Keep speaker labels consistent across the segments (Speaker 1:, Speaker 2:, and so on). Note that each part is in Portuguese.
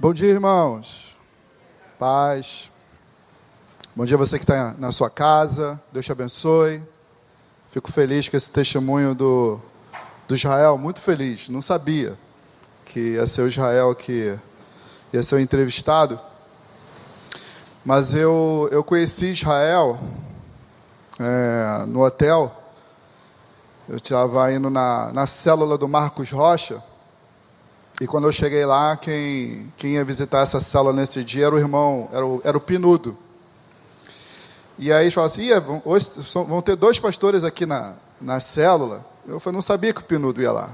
Speaker 1: Bom dia, irmãos. Paz. Bom dia você que está na sua casa. Deus te abençoe. Fico feliz com esse testemunho do, do Israel. Muito feliz. Não sabia que ia ser o Israel que ia ser o entrevistado. Mas eu, eu conheci Israel é, no hotel. Eu estava indo na, na célula do Marcos Rocha. E quando eu cheguei lá, quem, quem ia visitar essa célula nesse dia era o irmão, era o, era o Pinudo. E aí falaram assim, hoje vão ter dois pastores aqui na, na célula. Eu falei, não sabia que o Pinudo ia lá.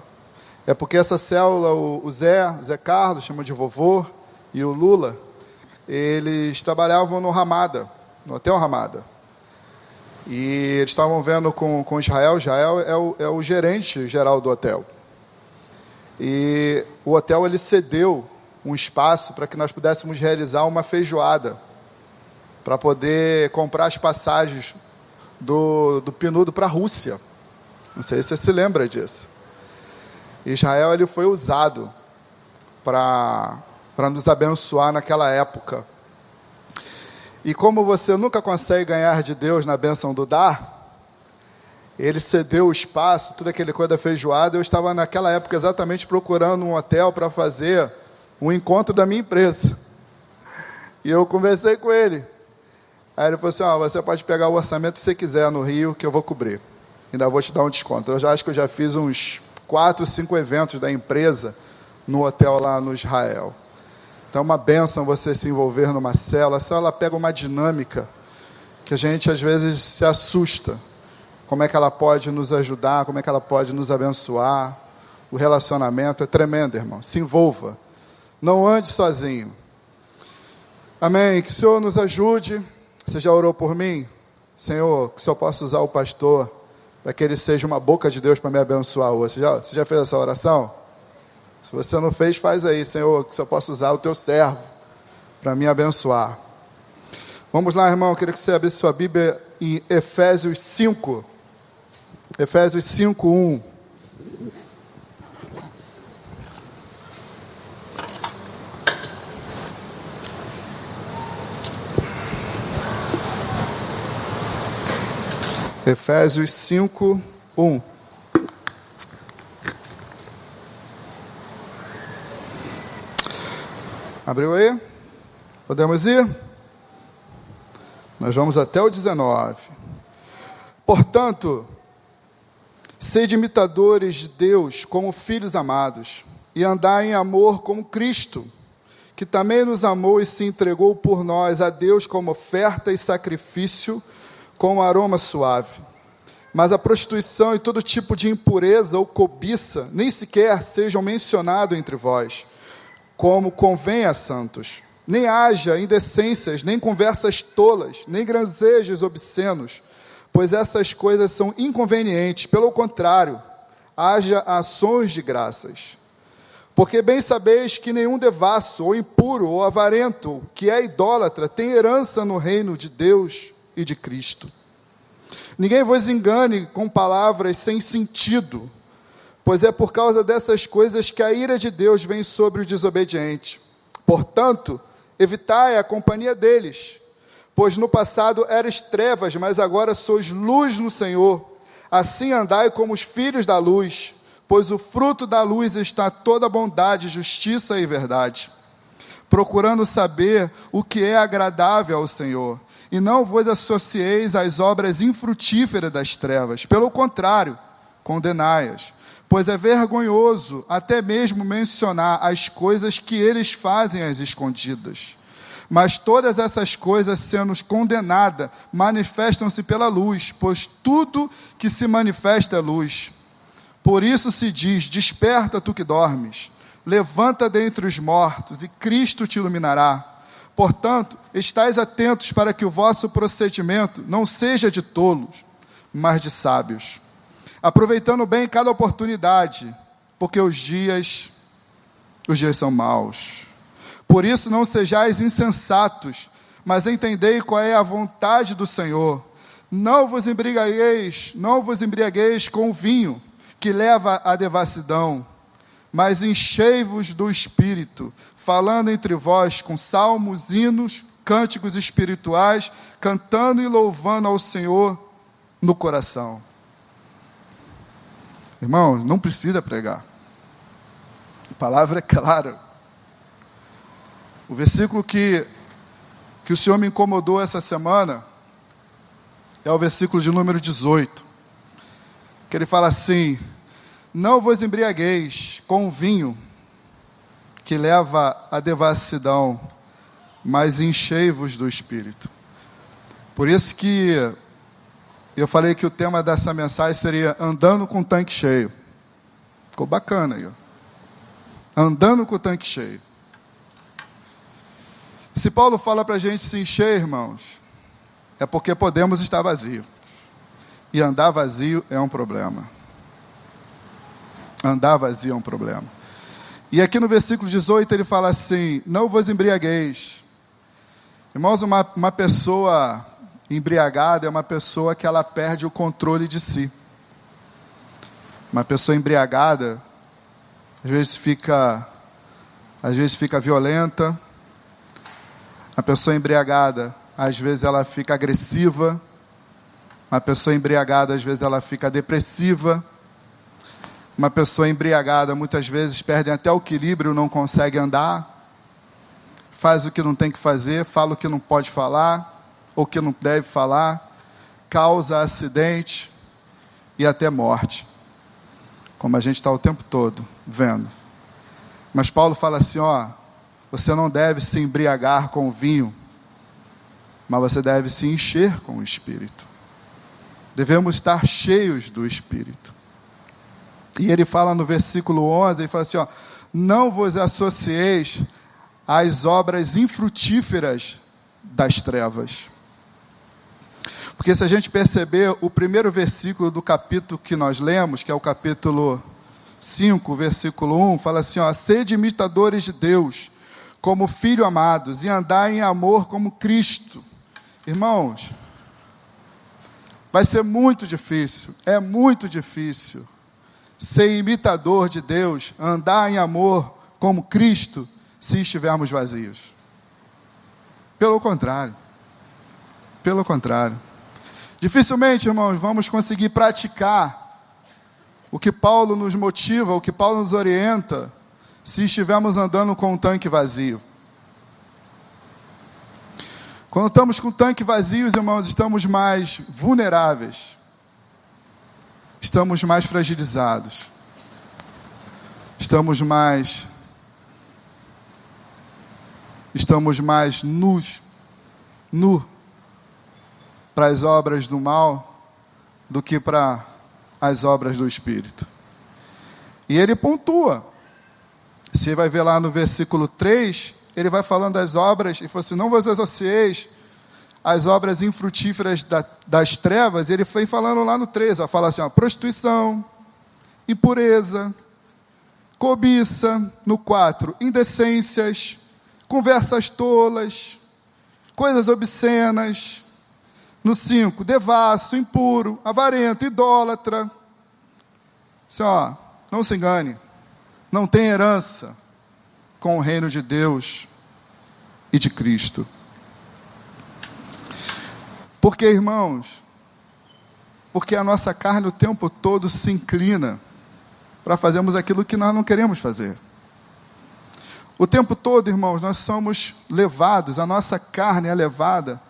Speaker 1: É porque essa célula, o, o Zé, Zé Carlos, chama de vovô, e o Lula, eles trabalhavam no Ramada, no Hotel Ramada. E eles estavam vendo com, com Israel, Israel é o, é o gerente geral do hotel. E o hotel ele cedeu um espaço para que nós pudéssemos realizar uma feijoada, para poder comprar as passagens do, do Pinudo para a Rússia. Não sei se você se lembra disso. Israel ele foi usado para nos abençoar naquela época. E como você nunca consegue ganhar de Deus na bênção do dar, ele cedeu o espaço, toda aquele coisa da feijoada. Eu estava naquela época exatamente procurando um hotel para fazer um encontro da minha empresa. E eu conversei com ele. Aí ele falou assim: você pode pegar o orçamento que você quiser no Rio, que eu vou cobrir. Ainda vou te dar um desconto. Eu já acho que eu já fiz uns quatro, cinco eventos da empresa no hotel lá no Israel. Então é uma benção você se envolver numa célula. A célula pega uma dinâmica que a gente às vezes se assusta como é que ela pode nos ajudar, como é que ela pode nos abençoar. O relacionamento é tremendo, irmão. Se envolva. Não ande sozinho. Amém. Que o Senhor nos ajude. Você já orou por mim? Senhor, que o Senhor possa usar o pastor para que ele seja uma boca de Deus para me abençoar hoje. Você já, você já fez essa oração? Se você não fez, faz aí, Senhor, que Senhor possa usar o teu servo para me abençoar. Vamos lá, irmão. Eu queria que você abrisse sua Bíblia em Efésios 5. Efésios 5, 1. Efésios 5, 1. Abriu aí? Podemos ir? Nós vamos até o 19. Portanto, Sede imitadores de Deus como filhos amados, e andai em amor como Cristo, que também nos amou e se entregou por nós a Deus como oferta e sacrifício, com aroma suave. Mas a prostituição e todo tipo de impureza ou cobiça nem sequer sejam mencionados entre vós, como convém a santos. Nem haja indecências, nem conversas tolas, nem granzejos obscenos pois essas coisas são inconvenientes. Pelo contrário, haja ações de graças. Porque bem sabeis que nenhum devasso, ou impuro, ou avarento, que é idólatra, tem herança no reino de Deus e de Cristo. Ninguém vos engane com palavras sem sentido, pois é por causa dessas coisas que a ira de Deus vem sobre o desobediente. Portanto, evitai a companhia deles Pois no passado eras trevas, mas agora sois luz no Senhor. Assim andai como os filhos da luz, pois o fruto da luz está toda bondade, justiça e verdade. Procurando saber o que é agradável ao Senhor, e não vos associeis às obras infrutíferas das trevas. Pelo contrário, condenai-as. Pois é vergonhoso até mesmo mencionar as coisas que eles fazem às escondidas. Mas todas essas coisas, sendo condenadas, manifestam-se pela luz, pois tudo que se manifesta é luz. Por isso se diz: Desperta tu que dormes, levanta dentre os mortos, e Cristo te iluminará. Portanto, estais atentos para que o vosso procedimento não seja de tolos, mas de sábios, aproveitando bem cada oportunidade, porque os dias os dias são maus. Por isso não sejais insensatos, mas entendei qual é a vontade do Senhor. Não vos embriagueis, não vos embriagueis com o vinho que leva à devassidão, mas enchei-vos do Espírito, falando entre vós com salmos, hinos, cânticos espirituais, cantando e louvando ao Senhor no coração. Irmão, não precisa pregar. A palavra é clara. O versículo que, que o Senhor me incomodou essa semana é o versículo de número 18. Que ele fala assim: Não vos embriagueis com o vinho que leva à devassidão, mas enchei-vos do espírito. Por isso que eu falei que o tema dessa mensagem seria andando com o tanque cheio. Ficou bacana aí. Andando com o tanque cheio. Se Paulo fala para a gente se encher, irmãos, é porque podemos estar vazio. E andar vazio é um problema. Andar vazio é um problema. E aqui no versículo 18 ele fala assim: Não vos embriagueis. Irmãos, uma, uma pessoa embriagada é uma pessoa que ela perde o controle de si. Uma pessoa embriagada, às vezes fica, às vezes fica violenta. A pessoa embriagada, às vezes ela fica agressiva. Uma pessoa embriagada, às vezes ela fica depressiva. Uma pessoa embriagada, muitas vezes perde até o equilíbrio, não consegue andar. Faz o que não tem que fazer, fala o que não pode falar ou que não deve falar, causa acidente e até morte. Como a gente está o tempo todo vendo. Mas Paulo fala assim: ó, você não deve se embriagar com vinho, mas você deve se encher com o Espírito. Devemos estar cheios do Espírito. E ele fala no versículo 11: ele fala assim: ó, não vos associeis às obras infrutíferas das trevas. Porque se a gente perceber o primeiro versículo do capítulo que nós lemos, que é o capítulo 5, versículo 1, fala assim: ó, sede imitadores de Deus, como filhos amados, e andar em amor como Cristo. Irmãos, vai ser muito difícil, é muito difícil ser imitador de Deus, andar em amor como Cristo, se estivermos vazios. Pelo contrário. Pelo contrário. Dificilmente, irmãos, vamos conseguir praticar o que Paulo nos motiva, o que Paulo nos orienta, se estivermos andando com um tanque vazio. Quando estamos com tanque vazio, irmãos, estamos mais vulneráveis, estamos mais fragilizados, estamos mais. Estamos mais nus, nu para as obras do mal do que para as obras do Espírito. E ele pontua. Você vai ver lá no versículo 3, ele vai falando das obras, e falou assim: Não vos associeis às obras infrutíferas da, das trevas. Ele foi falando lá no 3, ó, fala assim: ó, prostituição, impureza, cobiça. No 4, indecências, conversas tolas, coisas obscenas no 5, devasso, impuro, avarento, idólatra. Assim, ó, não se engane, não tem herança com o reino de Deus e de Cristo. Porque, irmãos, porque a nossa carne o tempo todo se inclina para fazermos aquilo que nós não queremos fazer. O tempo todo, irmãos, nós somos levados, a nossa carne é levada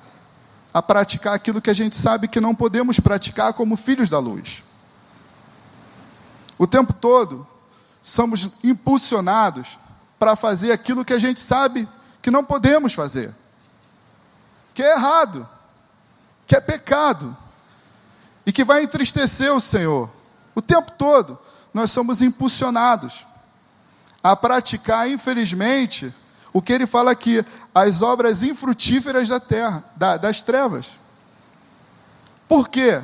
Speaker 1: a praticar aquilo que a gente sabe que não podemos praticar como filhos da luz. O tempo todo somos impulsionados para fazer aquilo que a gente sabe que não podemos fazer, que é errado, que é pecado e que vai entristecer o Senhor. O tempo todo nós somos impulsionados a praticar, infelizmente, o que ele fala aqui, as obras infrutíferas da terra, da, das trevas. Por quê?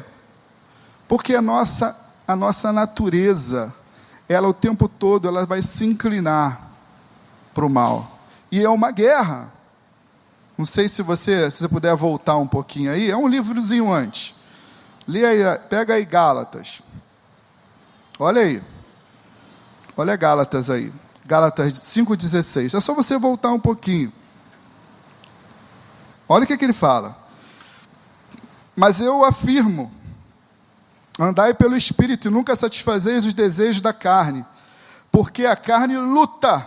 Speaker 1: Porque a nossa, a nossa natureza, ela o tempo todo, ela vai se inclinar para o mal. E é uma guerra. Não sei se você, se você puder voltar um pouquinho aí, é um livrozinho antes. Lê aí, pega aí Gálatas. Olha aí. Olha Gálatas aí. Gálatas 5,16. É só você voltar um pouquinho. Olha o que, que ele fala. Mas eu afirmo: andai pelo Espírito e nunca satisfazeis os desejos da carne, porque a carne luta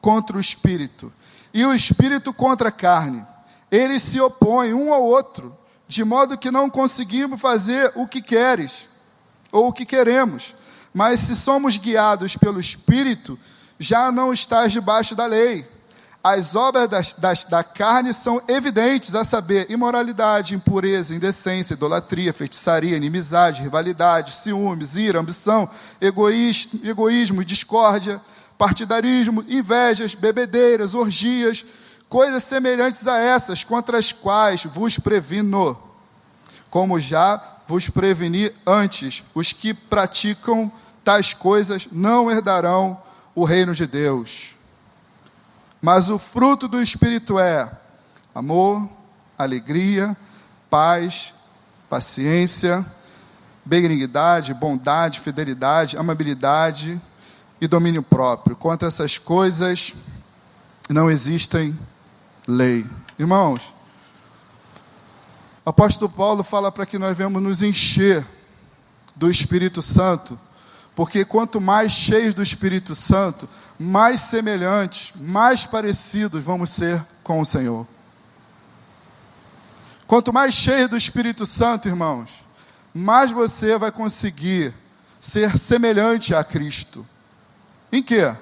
Speaker 1: contra o Espírito, e o Espírito contra a carne. Eles se opõem um ao outro, de modo que não conseguimos fazer o que queres, ou o que queremos. Mas se somos guiados pelo Espírito, já não estás debaixo da lei. As obras das, das, da carne são evidentes, a saber, imoralidade, impureza, indecência, idolatria, feitiçaria, inimizade, rivalidade, ciúmes, ira, ambição, egoísmo, egoísmo discórdia, partidarismo, invejas, bebedeiras, orgias, coisas semelhantes a essas, contra as quais vos previno, como já vos preveni antes, os que praticam tais coisas não herdarão o reino de Deus. Mas o fruto do Espírito é amor, alegria, paz, paciência, benignidade, bondade, fidelidade, amabilidade e domínio próprio. Contra essas coisas não existem lei. Irmãos, o apóstolo Paulo fala para que nós venhamos nos encher do Espírito Santo, porque quanto mais cheios do Espírito Santo, mais semelhantes, mais parecidos vamos ser com o Senhor. Quanto mais cheio do Espírito Santo, irmãos, mais você vai conseguir ser semelhante a Cristo. Em quê?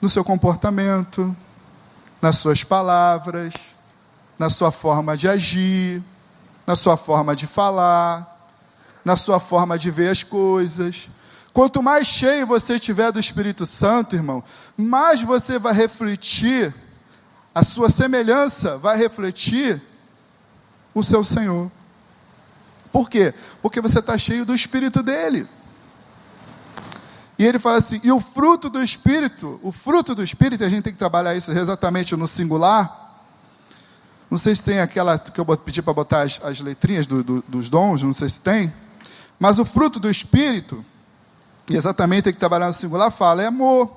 Speaker 1: No seu comportamento, nas suas palavras, na sua forma de agir, na sua forma de falar, na sua forma de ver as coisas. Quanto mais cheio você tiver do Espírito Santo, irmão, mais você vai refletir, a sua semelhança vai refletir o seu Senhor. Por quê? Porque você está cheio do Espírito dele. E ele fala assim: e o fruto do Espírito, o fruto do Espírito, a gente tem que trabalhar isso exatamente no singular. Não sei se tem aquela que eu pedi para botar as, as letrinhas do, do, dos dons, não sei se tem. Mas o fruto do Espírito, e exatamente tem que trabalhar no singular, fala: é amor,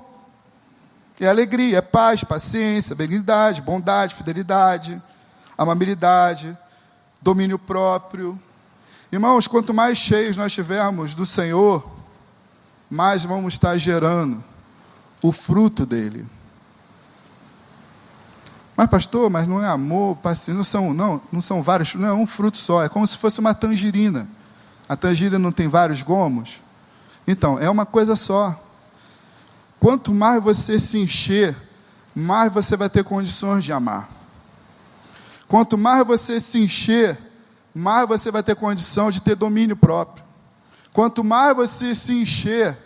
Speaker 1: é alegria, é paz, paciência, benignidade, bondade, fidelidade, amabilidade, domínio próprio. Irmãos, quanto mais cheios nós tivermos do Senhor, mais vamos estar gerando o fruto dele. Mas pastor, mas não é amor, paciência, não são, não, não são vários, não é um fruto só, é como se fosse uma tangerina. A tangerina não tem vários gomos? Então, é uma coisa só. Quanto mais você se encher, mais você vai ter condições de amar. Quanto mais você se encher, mais você vai ter condição de ter domínio próprio. Quanto mais você se encher,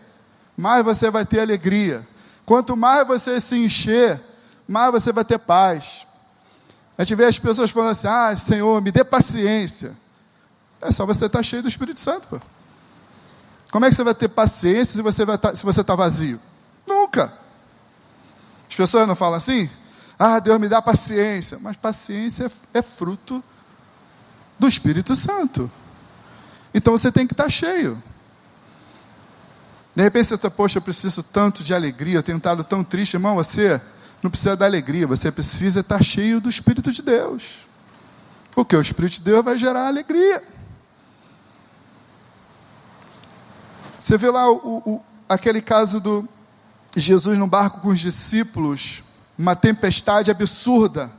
Speaker 1: mais você vai ter alegria. Quanto mais você se encher, mais você vai ter paz. A gente vê as pessoas falando assim: ah, Senhor, me dê paciência. É só você estar cheio do Espírito Santo. Pô. Como é que você vai ter paciência se você estar, tá, está vazio? Nunca. As pessoas não falam assim? Ah, Deus me dá paciência. Mas paciência é fruto do Espírito Santo. Então você tem que estar cheio. De repente você está, poxa, eu preciso tanto de alegria, eu tenho estado tão triste. Irmão, você não precisa da alegria, você precisa estar cheio do Espírito de Deus. Porque o Espírito de Deus vai gerar alegria. Você vê lá o, o, aquele caso do Jesus no barco com os discípulos, uma tempestade absurda,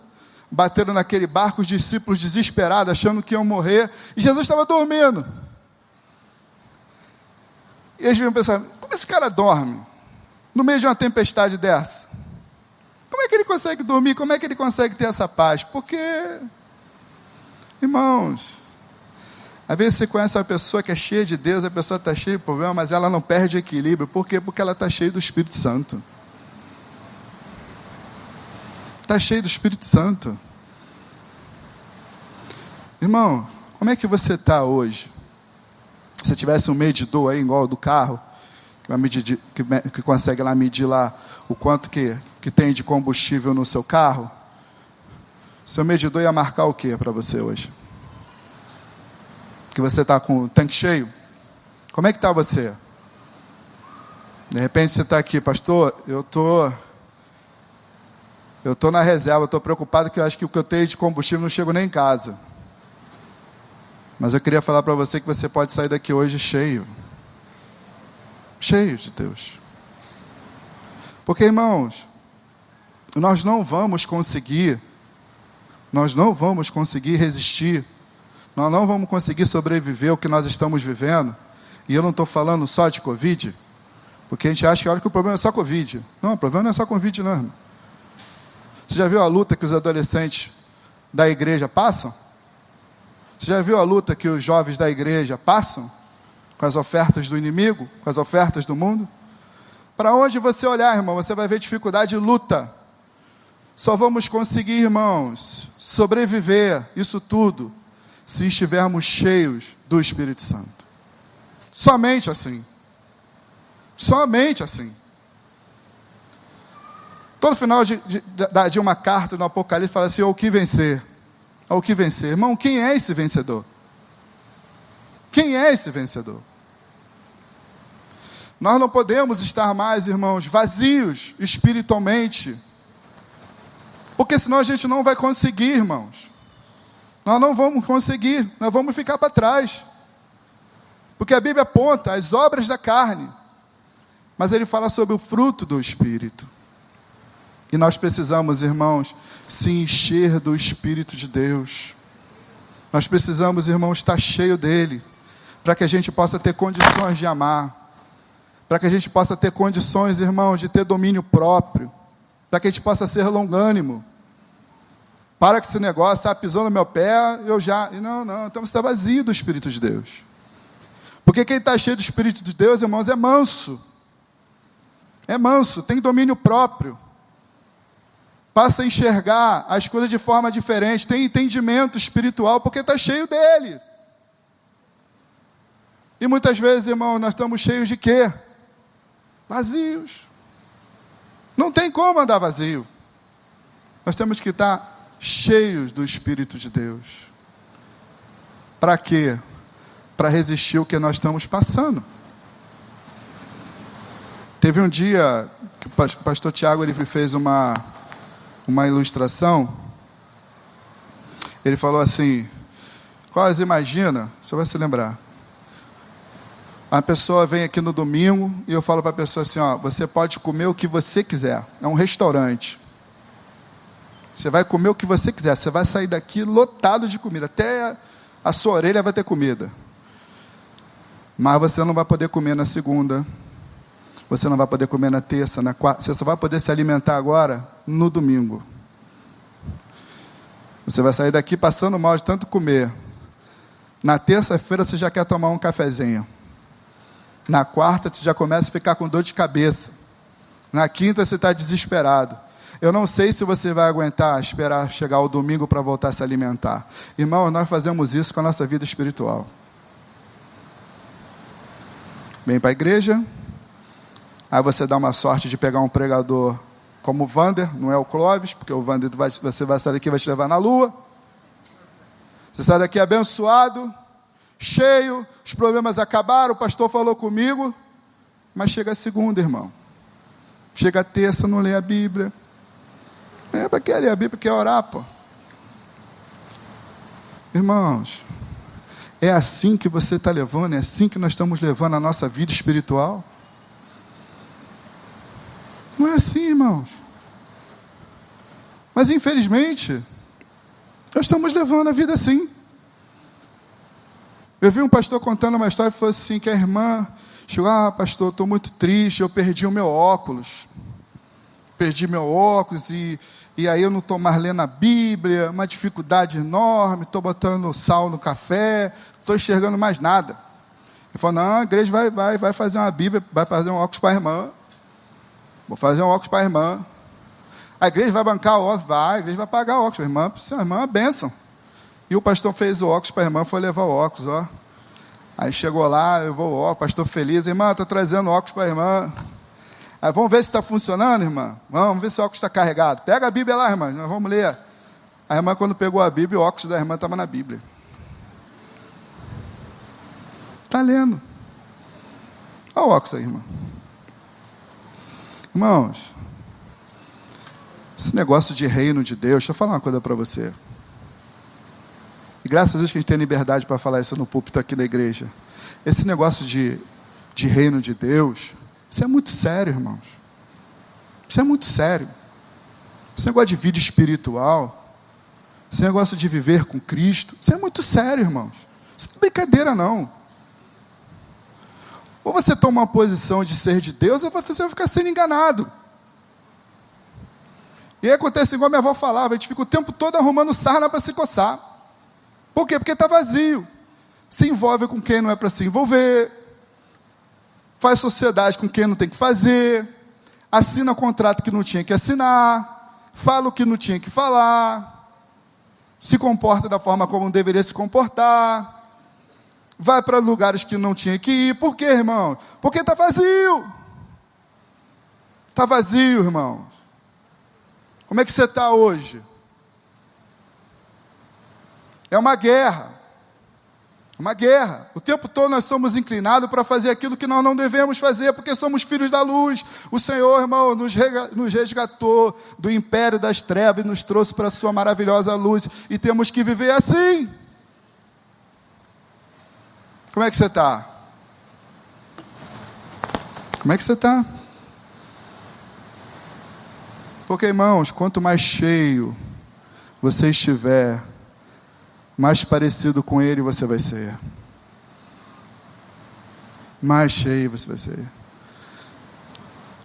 Speaker 1: bateram naquele barco, os discípulos desesperados, achando que iam morrer, e Jesus estava dormindo. E eles vinham pensar: como esse cara dorme no meio de uma tempestade dessa? Como é que ele consegue dormir? Como é que ele consegue ter essa paz? Porque, irmãos, às vezes você conhece uma pessoa que é cheia de Deus, a pessoa está cheia de problema, mas ela não perde equilíbrio. Por quê? Porque ela está cheia do Espírito Santo. Está cheia do Espírito Santo. Irmão, como é que você está hoje? Se tivesse um medidor aí, igual do carro, que, medir, que, que consegue lá medir lá o quanto que, que tem de combustível no seu carro, seu medidor ia marcar o que para você hoje? Que você está com o tanque cheio? Como é que está você? De repente você está aqui, pastor, eu tô, eu tô na reserva, estou preocupado que eu acho que o que eu tenho de combustível não chego nem em casa. Mas eu queria falar para você que você pode sair daqui hoje cheio, cheio de Deus. Porque, irmãos, nós não vamos conseguir, nós não vamos conseguir resistir, nós não vamos conseguir sobreviver o que nós estamos vivendo. E eu não estou falando só de Covid, porque a gente acha que, olha, que o problema é só Covid. Não, o problema não é só Covid, não. Irmão. Você já viu a luta que os adolescentes da igreja passam? Você já viu a luta que os jovens da igreja passam? Com as ofertas do inimigo, com as ofertas do mundo? Para onde você olhar, irmão, você vai ver dificuldade e luta. Só vamos conseguir, irmãos, sobreviver isso tudo se estivermos cheios do Espírito Santo. Somente assim. Somente assim. Todo final de, de, de uma carta no Apocalipse fala assim: o que vencer? O que vencer? Irmão, quem é esse vencedor? Quem é esse vencedor? Nós não podemos estar mais, irmãos, vazios espiritualmente. Porque senão a gente não vai conseguir, irmãos. Nós não vamos conseguir, nós vamos ficar para trás. Porque a Bíblia aponta as obras da carne, mas ele fala sobre o fruto do Espírito. E nós precisamos, irmãos, se encher do Espírito de Deus. Nós precisamos, irmãos, estar cheio dele, para que a gente possa ter condições de amar para que a gente possa ter condições, irmãos, de ter domínio próprio, para que a gente possa ser longânimo. Para que esse negócio, ah, pisou no meu pé, eu já. Não, não, então você está vazio do Espírito de Deus. Porque quem está cheio do Espírito de Deus, irmãos, é manso. É manso, tem domínio próprio. Passa a enxergar as coisas de forma diferente, tem entendimento espiritual, porque está cheio dele. E muitas vezes, irmão, nós estamos cheios de quê? vazios. Não tem como andar vazio. Nós temos que estar cheios do Espírito de Deus. Para quê? Para resistir o que nós estamos passando. Teve um dia que o pastor Tiago ele fez uma, uma ilustração. Ele falou assim: quase imagina, você vai se lembrar. A pessoa vem aqui no domingo e eu falo para a pessoa assim: ó, você pode comer o que você quiser. É um restaurante. Você vai comer o que você quiser. Você vai sair daqui lotado de comida. Até a sua orelha vai ter comida. Mas você não vai poder comer na segunda. Você não vai poder comer na terça, na quarta. Você só vai poder se alimentar agora no domingo. Você vai sair daqui passando mal de tanto comer. Na terça-feira você já quer tomar um cafezinho. Na quarta, você já começa a ficar com dor de cabeça. Na quinta, você está desesperado. Eu não sei se você vai aguentar esperar chegar o domingo para voltar a se alimentar. Irmão, nós fazemos isso com a nossa vida espiritual. Vem para a igreja, aí você dá uma sorte de pegar um pregador como o Vander, não é o Clóvis, porque o Vander vai, você vai sair daqui vai te levar na lua. Você sai daqui abençoado, cheio, os problemas acabaram, o pastor falou comigo, mas chega a segunda, irmão. Chega a terça, não lê a Bíblia. É para que ler a Bíblia? Quer orar, pô. Irmãos, é assim que você está levando, é assim que nós estamos levando a nossa vida espiritual? Não é assim, irmãos. Mas infelizmente, nós estamos levando a vida assim. Eu vi um pastor contando uma história e falou assim: que a irmã chegou, ah, pastor, estou muito triste, eu perdi o meu óculos. Perdi meu óculos e, e aí eu não estou mais lendo a Bíblia, uma dificuldade enorme, estou botando sal no café, estou enxergando mais nada. Ele falou, não, a igreja vai, vai, vai fazer uma Bíblia, vai fazer um óculos para a irmã. Vou fazer um óculos para a irmã. A igreja vai bancar o óculos? Vai, a igreja vai pagar o óculos para a irmã. A irmã é uma bênção. E o pastor fez o óculos para a irmã, foi levar o óculos, ó. Aí chegou lá, levou o óculos, pastor feliz, irmã, estou trazendo óculos para a irmã. Aí vamos ver se está funcionando, irmã? Vamos ver se o óculos está carregado. Pega a Bíblia lá, irmã, nós vamos ler. A irmã, quando pegou a Bíblia, o óculos da irmã estava na Bíblia. Está lendo. Olha o óculos aí, irmã. Irmãos, esse negócio de reino de Deus, deixa eu falar uma coisa para você. E graças a Deus que a gente tem liberdade para falar isso no púlpito aqui na igreja. Esse negócio de, de reino de Deus, isso é muito sério, irmãos. Isso é muito sério. Esse negócio de vida espiritual, esse negócio de viver com Cristo, isso é muito sério, irmãos. Isso não é brincadeira, não. Ou você toma uma posição de ser de Deus, ou você vai ficar sendo enganado. E aí acontece igual minha avó falava, a gente fica o tempo todo arrumando sarna para se coçar. Por quê? Porque está vazio. Se envolve com quem não é para se envolver. Faz sociedade com quem não tem que fazer. Assina contrato que não tinha que assinar. Fala o que não tinha que falar. Se comporta da forma como deveria se comportar. Vai para lugares que não tinha que ir. Por quê, irmão? Porque está vazio. Está vazio, irmãos. Como é que você está hoje? É uma guerra. Uma guerra. O tempo todo nós somos inclinados para fazer aquilo que nós não devemos fazer, porque somos filhos da luz. O Senhor, irmão, nos resgatou do império das trevas e nos trouxe para a sua maravilhosa luz. E temos que viver assim. Como é que você está? Como é que você está? Porque, irmãos, quanto mais cheio você estiver, mais parecido com Ele você vai ser. Mais cheio você vai ser.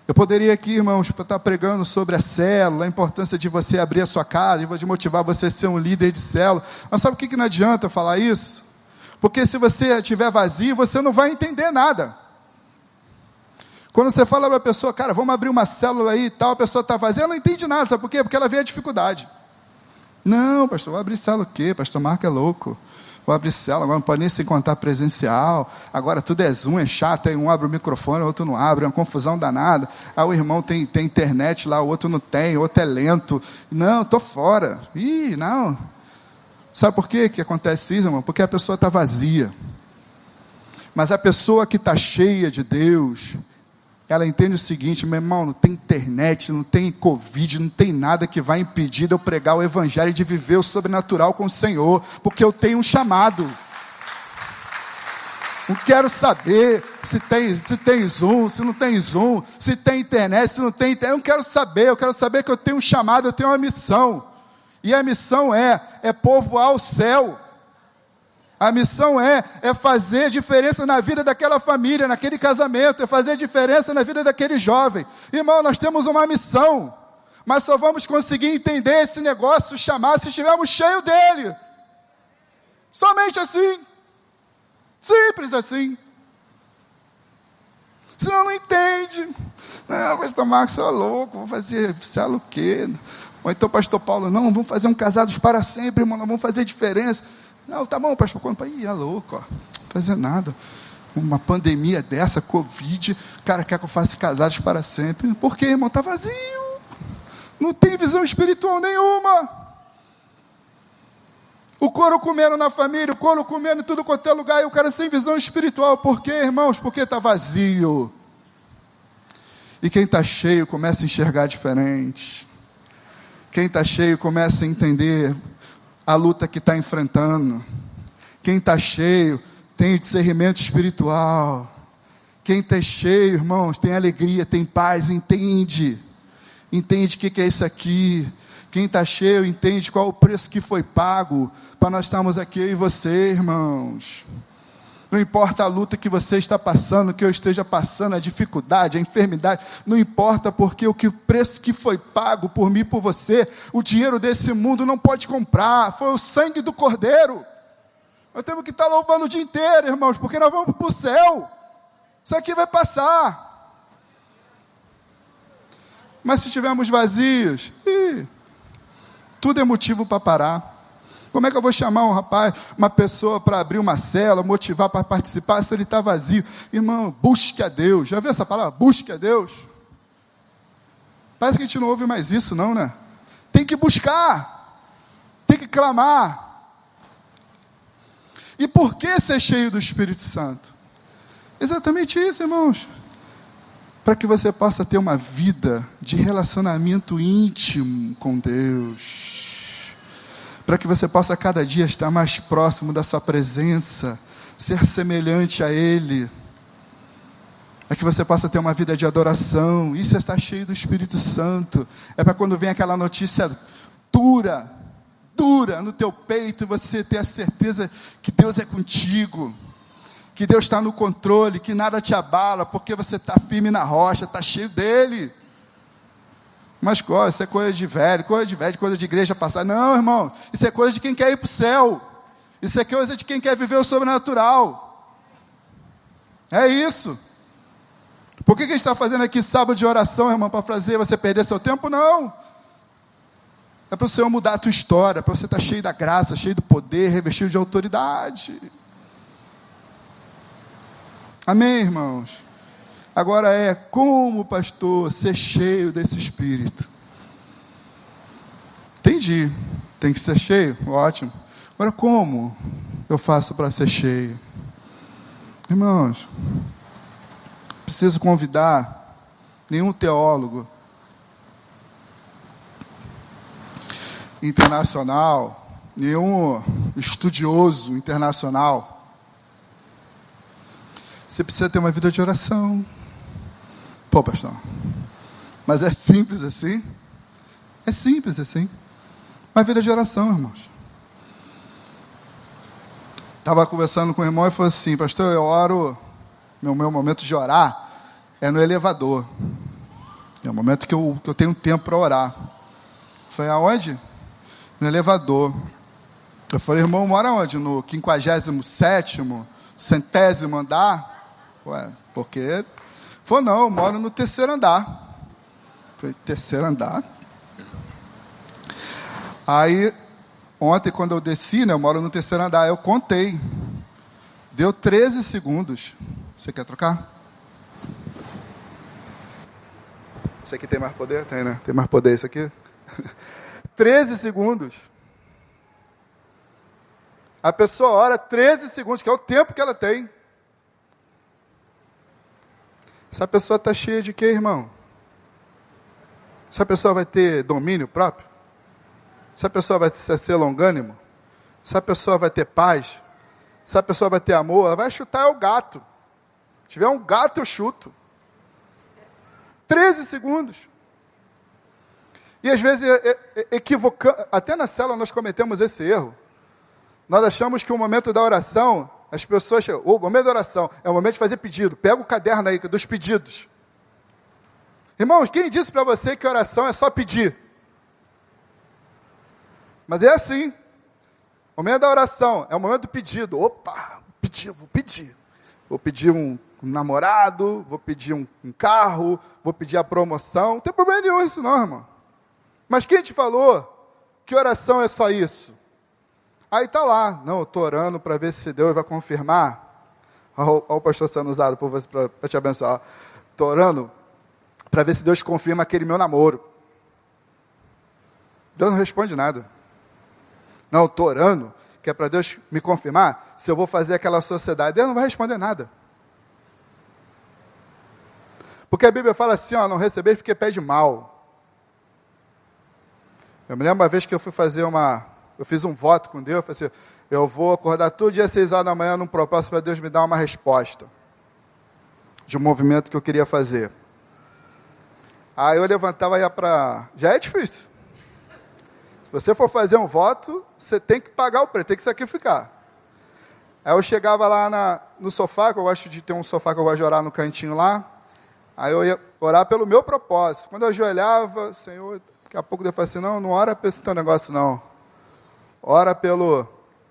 Speaker 1: Eu poderia aqui, irmãos, estar pregando sobre a célula, a importância de você abrir a sua casa, de motivar você a ser um líder de célula. Mas sabe o que, que não adianta falar isso? Porque se você estiver vazio, você não vai entender nada. Quando você fala para a pessoa, cara, vamos abrir uma célula aí e tal, a pessoa está vazia, ela não entende nada, sabe por quê? Porque ela vê a dificuldade. Não, pastor, vou abrir célula o quê? Pastor Marco é louco. Vou abrir célula, agora não pode nem se encontrar presencial. Agora tudo é Zoom, é chato, aí um abre o microfone, o outro não abre, é uma confusão danada. Aí o irmão tem, tem internet lá, o outro não tem, o outro é lento. Não, estou fora. Ih, não. Sabe por quê que acontece isso, irmão? Porque a pessoa está vazia. Mas a pessoa que está cheia de Deus, ela entende o seguinte, meu irmão, não tem internet, não tem Covid, não tem nada que vai impedir de eu pregar o Evangelho e de viver o sobrenatural com o Senhor, porque eu tenho um chamado. Não quero saber se tem, se tem Zoom, se não tem Zoom, se tem internet, se não tem internet. Eu não quero saber, eu quero saber que eu tenho um chamado, eu tenho uma missão. E a missão é, é povoar o céu. A missão é, é fazer diferença na vida daquela família, naquele casamento, é fazer diferença na vida daquele jovem. Irmão, nós temos uma missão, mas só vamos conseguir entender esse negócio chamar se estivermos cheios dele. Somente assim. Simples assim. Senão não entende. Não, pastor Marcos, você é louco, vou fazer, sei lá o quê. Ou então, pastor Paulo, não, vamos fazer um casados para sempre, irmão, vamos fazer diferença. Não, tá bom, pastor. Quando Ih, é louco, ó. Não fazer nada. Uma pandemia dessa, Covid, o cara quer que eu faça casados para sempre. Por quê, irmão? Está vazio. Não tem visão espiritual nenhuma. O couro comendo na família, o couro comendo em tudo quanto é lugar, e o cara sem visão espiritual. Por quê, irmãos? Porque está vazio. E quem está cheio começa a enxergar diferente. Quem está cheio começa a entender a luta que está enfrentando. Quem está cheio tem discernimento espiritual. Quem está cheio, irmãos, tem alegria, tem paz, entende. Entende o que, que é isso aqui. Quem está cheio entende qual o preço que foi pago para nós estarmos aqui, eu e você, irmãos. Não importa a luta que você está passando, que eu esteja passando, a dificuldade, a enfermidade, não importa porque o que o preço que foi pago por mim, por você, o dinheiro desse mundo não pode comprar, foi o sangue do Cordeiro. Nós temos que estar louvando o dia inteiro, irmãos, porque nós vamos para o céu. Isso aqui vai passar. Mas se estivermos vazios, ih, tudo é motivo para parar. Como é que eu vou chamar um rapaz, uma pessoa para abrir uma cela, motivar para participar, se ele está vazio? Irmão, busque a Deus. Já viu essa palavra? Busque a Deus. Parece que a gente não ouve mais isso, não, né? Tem que buscar, tem que clamar. E por que ser cheio do Espírito Santo? Exatamente isso, irmãos. para que você possa ter uma vida de relacionamento íntimo com Deus, para que você possa cada dia estar mais próximo da Sua presença, ser semelhante a Ele, é que você possa ter uma vida de adoração. Isso é estar cheio do Espírito Santo. É para quando vem aquela notícia dura, dura no teu peito, você ter a certeza que Deus é contigo que Deus está no controle, que nada te abala, porque você está firme na rocha, está cheio dele. Mas isso é coisa de velho, coisa de velho, coisa de igreja passada. Não, irmão, isso é coisa de quem quer ir para o céu. Isso é coisa de quem quer viver o sobrenatural. É isso. Por que, que a gente está fazendo aqui sábado de oração, irmão, para fazer você perder seu tempo? Não. É para o Senhor mudar a tua história, para você estar tá cheio da graça, cheio do poder, revestido de autoridade. Amém, irmãos? Agora é como, pastor, ser cheio desse espírito. Entendi. Tem que ser cheio? Ótimo. Agora, como eu faço para ser cheio? Irmãos, preciso convidar nenhum teólogo internacional, nenhum estudioso internacional você precisa ter uma vida de oração. Pô, pastor. Mas é simples assim? É simples assim. Uma vida de oração, irmãos. Estava conversando com o irmão e falou assim, pastor, eu oro, meu, meu momento de orar é no elevador. É o momento que eu, que eu tenho tempo para orar. Foi aonde? No elevador. Eu falei, irmão, mora onde? No 57 centésimo andar? Ué, porque. Falou, não, eu moro no terceiro andar. Falei, terceiro andar? Aí, ontem, quando eu desci, né, eu moro no terceiro andar, eu contei. Deu 13 segundos. Você quer trocar? Isso aqui tem mais poder? Tem, né? Tem mais poder isso aqui? 13 segundos. A pessoa ora 13 segundos, que é o tempo que ela tem. Essa pessoa está cheia de quê, irmão? Essa pessoa vai ter domínio próprio? Essa pessoa vai ser longânimo? Essa pessoa vai ter paz? Essa pessoa vai ter amor? Ela vai chutar o gato. Se tiver um gato, eu chuto. 13 segundos. E às vezes, equivocando, até na célula nós cometemos esse erro. Nós achamos que o momento da oração as pessoas, o momento da oração é o momento de fazer pedido. Pega o caderno aí dos pedidos. Irmãos, quem disse para você que oração é só pedir? Mas é assim. O momento da oração é o momento do pedido. Opa, pedir, vou pedir. Vou pedir um, um namorado, vou pedir um, um, carro, vou pedir a promoção. Não tem problema nenhum isso não, irmão. Mas quem te falou que oração é só isso? Aí está lá, não, eu estou orando para ver se Deus vai confirmar. Olha o pastor sendo usado por você para te abençoar. Estou orando para ver se Deus confirma aquele meu namoro. Deus não responde nada. Não, estou orando, que é para Deus me confirmar se eu vou fazer aquela sociedade. Deus não vai responder nada. Porque a Bíblia fala assim, ó, não receber porque pede mal. Eu me lembro uma vez que eu fui fazer uma, eu fiz um voto com Deus, eu falei assim, eu vou acordar todo dia às seis horas da manhã num propósito para Deus me dar uma resposta de um movimento que eu queria fazer. Aí eu levantava e ia para... Já é difícil. Se você for fazer um voto, você tem que pagar o preço, tem que sacrificar. Aí eu chegava lá na, no sofá, que eu gosto de ter um sofá que eu gosto de orar no cantinho lá. Aí eu ia orar pelo meu propósito. Quando eu ajoelhava, Senhor, daqui a pouco eu falei assim, não, não ora para esse teu negócio não. Ora pelo,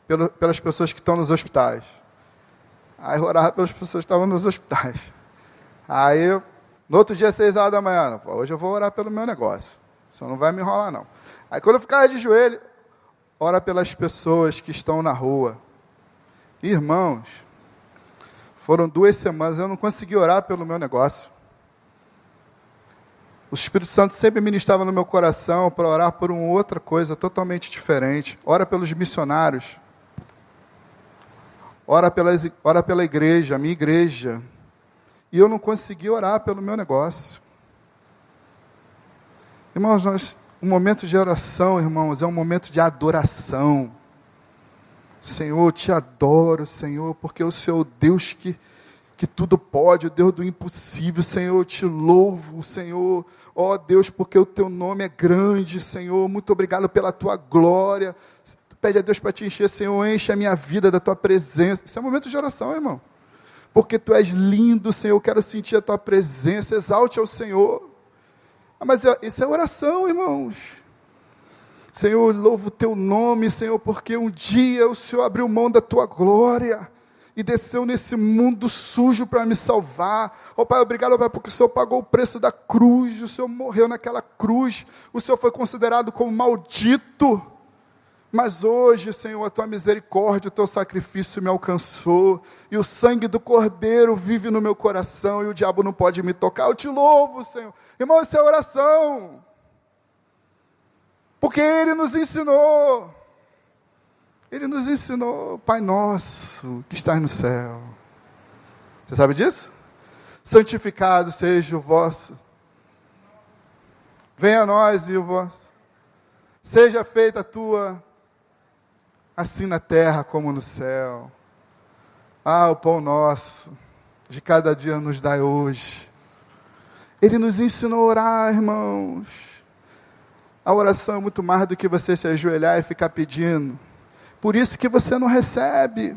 Speaker 1: pelo, pelas pessoas que estão nos hospitais. Aí orava pelas pessoas que estavam nos hospitais. Aí, no outro dia, seis horas da manhã, hoje eu vou orar pelo meu negócio. Só não vai me enrolar, não. Aí, quando eu ficava de joelho, ora pelas pessoas que estão na rua. Irmãos, foram duas semanas, eu não consegui orar pelo meu negócio. O Espírito Santo sempre ministrava no meu coração para orar por uma outra coisa totalmente diferente. Ora pelos missionários. Ora, pelas, ora pela igreja, a minha igreja. e eu não consegui orar pelo meu negócio. Irmãos, nós, um momento de oração, irmãos, é um momento de adoração. Senhor, te adoro, Senhor, porque o Senhor é o Deus que, que tudo pode, o Deus do impossível, Senhor, eu te louvo, Senhor, ó oh, Deus, porque o teu nome é grande, Senhor, muito obrigado pela tua glória. Tu pede a Deus para te encher, Senhor, enche a minha vida da tua presença. Isso é um momento de oração, irmão. Porque tu és lindo, Senhor, eu quero sentir a tua presença, exalte ao Senhor. Ah, mas é, isso é oração, irmãos. Senhor, louvo o teu nome, Senhor, porque um dia o Senhor abriu mão da tua glória e desceu nesse mundo sujo para me salvar. Ó oh, Pai, obrigado, Pai, porque o Senhor pagou o preço da cruz, o Senhor morreu naquela cruz, o Senhor foi considerado como maldito. Mas hoje, Senhor, a tua misericórdia, o teu sacrifício me alcançou, e o sangue do Cordeiro vive no meu coração, e o diabo não pode me tocar. Eu te louvo, Senhor. Irmão, isso é oração. Porque Ele nos ensinou. Ele nos ensinou, Pai nosso que está no céu. Você sabe disso? Santificado seja o vosso. Venha a nós e o vosso. Seja feita a tua, assim na terra como no céu. Ah, o pão nosso, de cada dia nos dai hoje. Ele nos ensinou a orar, irmãos. A oração é muito mais do que você se ajoelhar e ficar pedindo. Por isso que você não recebe.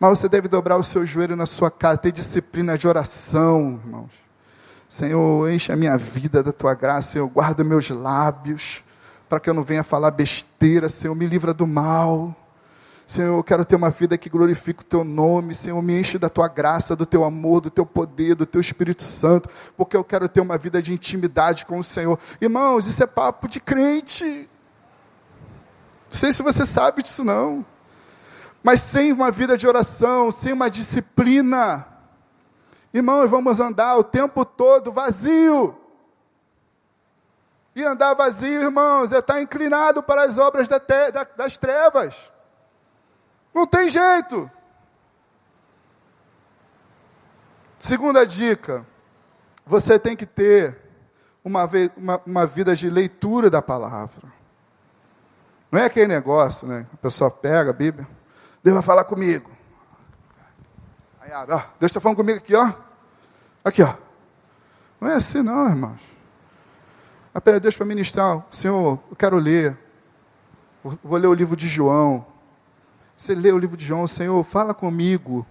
Speaker 1: Mas você deve dobrar o seu joelho na sua casa, ter disciplina de oração, irmãos. Senhor, enche a minha vida da tua graça, Senhor, guarda meus lábios, para que eu não venha falar besteira, Senhor, me livra do mal. Senhor, eu quero ter uma vida que glorifique o teu nome. Senhor, me enche da tua graça, do teu amor, do teu poder, do teu Espírito Santo, porque eu quero ter uma vida de intimidade com o Senhor. Irmãos, isso é papo de crente. Não sei se você sabe disso não. Mas sem uma vida de oração, sem uma disciplina, irmãos, vamos andar o tempo todo vazio. E andar vazio, irmãos, é estar inclinado para as obras das trevas. Não tem jeito. Segunda dica: você tem que ter uma, uma, uma, vida de leitura da palavra. Não é aquele negócio, né? A pessoa pega a Bíblia, Deus vai falar comigo. Aí ó, Deus está falando comigo aqui, ó. Aqui, ó. Não é assim, não, irmãos. A pede a Deus para ministrar. Senhor, eu quero ler. Vou ler o livro de João. Você lê o livro de João, Senhor, fala comigo,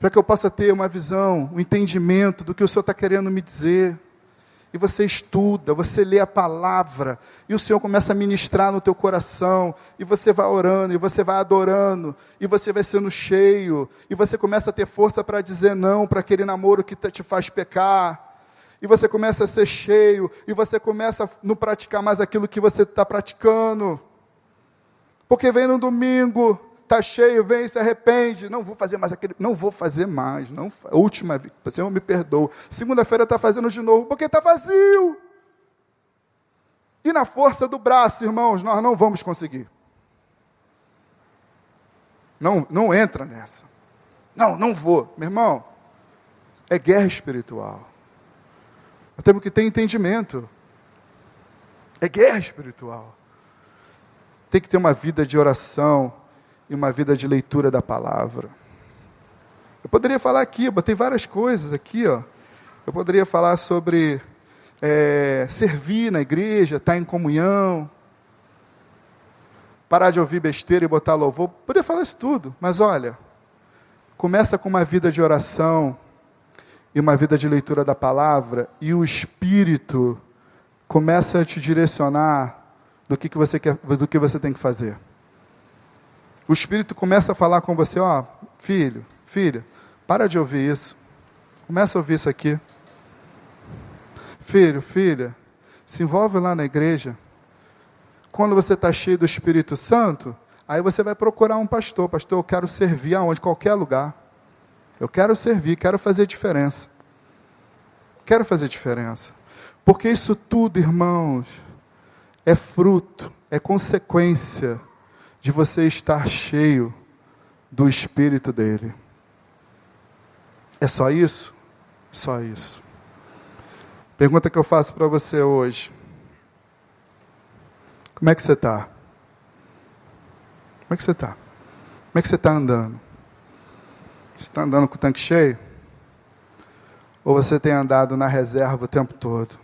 Speaker 1: para que eu possa ter uma visão, um entendimento do que o Senhor está querendo me dizer. E você estuda, você lê a palavra, e o Senhor começa a ministrar no teu coração, e você vai orando, e você vai adorando, e você vai sendo cheio, e você começa a ter força para dizer não para aquele namoro que te faz pecar, e você começa a ser cheio, e você começa a não praticar mais aquilo que você está praticando. Porque vem no domingo, tá cheio, vem se arrepende. Não vou fazer mais aquele, não vou fazer mais, não, última vez, Senhor me perdoa. Segunda-feira está fazendo de novo, porque está vazio. E na força do braço, irmãos, nós não vamos conseguir. Não, não entra nessa. Não, não vou. Meu irmão, é guerra espiritual. Nós temos que ter entendimento. É guerra espiritual tem que ter uma vida de oração e uma vida de leitura da palavra. Eu poderia falar aqui, botei várias coisas aqui, ó. Eu poderia falar sobre é, servir na igreja, estar em comunhão, parar de ouvir besteira e botar louvor. Poderia falar isso tudo, mas olha, começa com uma vida de oração e uma vida de leitura da palavra, e o Espírito começa a te direcionar do que, que, você, quer, do que você tem que fazer. O Espírito começa a falar com você, ó, filho, filha, para de ouvir isso. Começa a ouvir isso aqui. Filho, filha, se envolve lá na igreja. Quando você está cheio do Espírito Santo, aí você vai procurar um pastor. Pastor, eu quero servir aonde? Qualquer lugar. Eu quero servir, quero fazer diferença. Quero fazer diferença. Porque isso tudo, irmãos, é fruto, é consequência de você estar cheio do Espírito dele. É só isso? Só isso. Pergunta que eu faço para você hoje. Como é que você está? Como é que você está? Como é que você está andando? Você está andando com o tanque cheio? Ou você tem andado na reserva o tempo todo?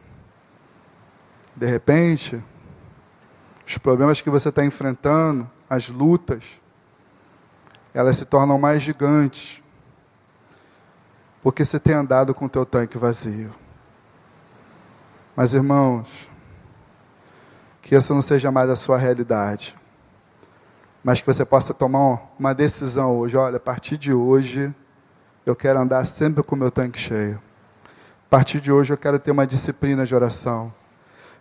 Speaker 1: De repente, os problemas que você está enfrentando, as lutas, elas se tornam mais gigantes. Porque você tem andado com o teu tanque vazio. Mas irmãos, que essa não seja mais a sua realidade. Mas que você possa tomar uma decisão hoje. Olha, a partir de hoje, eu quero andar sempre com o meu tanque cheio. A partir de hoje, eu quero ter uma disciplina de oração.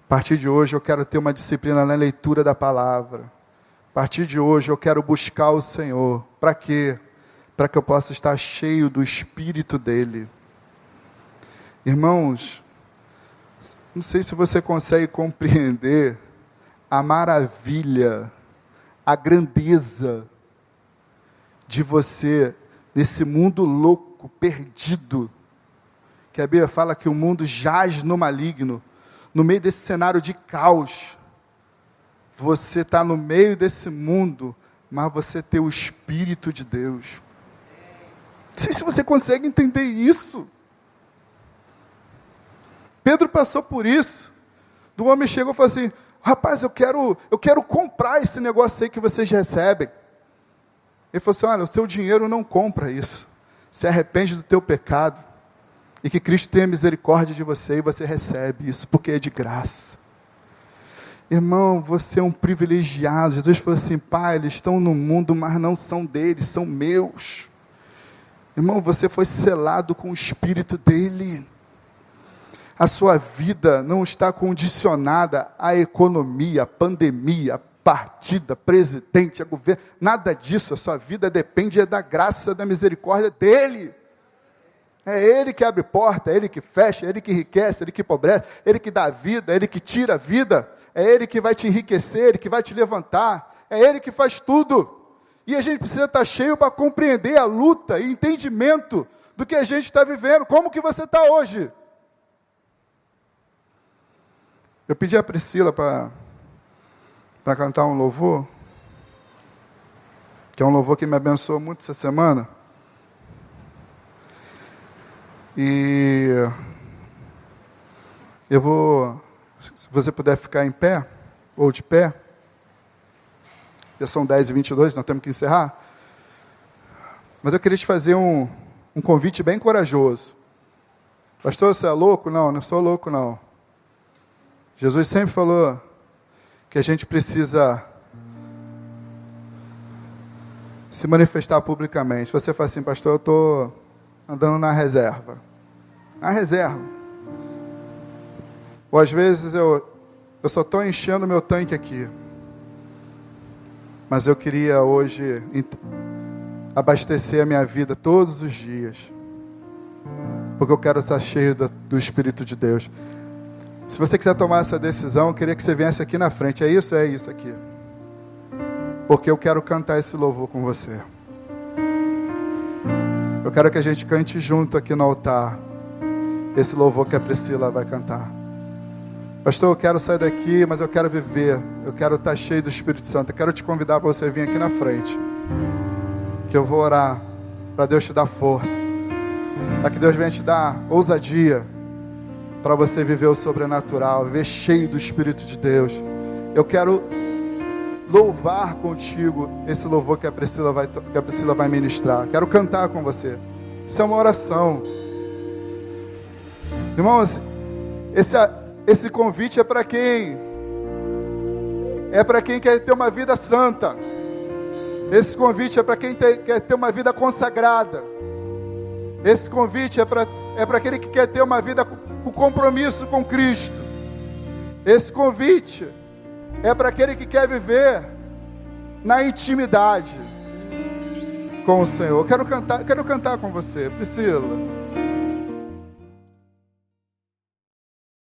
Speaker 1: A partir de hoje, eu quero ter uma disciplina na leitura da palavra. A partir de hoje, eu quero buscar o Senhor. Para quê? Para que eu possa estar cheio do Espírito dEle. Irmãos, não sei se você consegue compreender a maravilha, a grandeza de você nesse mundo louco, perdido, que a Bíblia fala que o mundo jaz no maligno, no meio desse cenário de caos. Você está no meio desse mundo, mas você tem o Espírito de Deus. Não sei se você consegue entender isso. Pedro passou por isso. Do homem chegou e falou assim: Rapaz, eu quero, eu quero comprar esse negócio aí que vocês recebem. Ele falou assim: Olha, o seu dinheiro não compra isso. Se arrepende do teu pecado. E que Cristo tenha misericórdia de você e você recebe isso, porque é de graça. Irmão, você é um privilegiado. Jesus falou assim: Pai, eles estão no mundo, mas não são deles, são meus. Irmão, você foi selado com o Espírito dele a sua vida não está condicionada à economia, à pandemia, à partida, presidente, a governo, nada disso. A sua vida depende da graça, da misericórdia dele. É Ele que abre porta, é Ele que fecha, é Ele que enriquece, é Ele que empobrece, é Ele que dá vida, é Ele que tira a vida, é Ele que vai te enriquecer, Ele que vai te levantar, é Ele que faz tudo. E a gente precisa estar cheio para compreender a luta e entendimento do que a gente está vivendo. Como que você está hoje? Eu pedi a Priscila para cantar um louvor, que é um louvor que me abençoou muito essa semana. E eu vou, se você puder ficar em pé, ou de pé, já são 10 e 22, nós temos que encerrar. Mas eu queria te fazer um, um convite bem corajoso. Pastor, você é louco? Não, não sou louco, não. Jesus sempre falou que a gente precisa se manifestar publicamente. Você fala assim, pastor, eu estou andando na reserva. Na reserva. Ou às vezes eu, eu só estou enchendo meu tanque aqui. Mas eu queria hoje abastecer a minha vida todos os dias. Porque eu quero estar cheio do, Espírito de Deus. Se você quiser tomar essa decisão, eu queria que você viesse aqui na frente. É isso? É isso aqui. Porque eu quero cantar esse louvor com você. Eu quero que a gente cante junto aqui no altar. Esse louvor que a Priscila vai cantar. Pastor, eu quero sair daqui, mas eu quero viver. Eu quero estar cheio do Espírito Santo. Eu quero te convidar para você vir aqui na frente. Que eu vou orar para Deus te dar força. Para que Deus venha te dar ousadia para você viver o sobrenatural, viver cheio do Espírito de Deus. Eu quero louvar contigo esse louvor que a Priscila vai, que a Priscila vai ministrar. Quero cantar com você. Isso é uma oração. Irmãos, esse, esse convite é para quem? É para quem quer ter uma vida santa. Esse convite é para quem quer ter uma vida consagrada. Esse convite é para é aquele que quer ter uma vida o compromisso com Cristo. Esse convite é para aquele que quer viver na intimidade com o Senhor. Quero cantar, quero cantar com você, Priscila.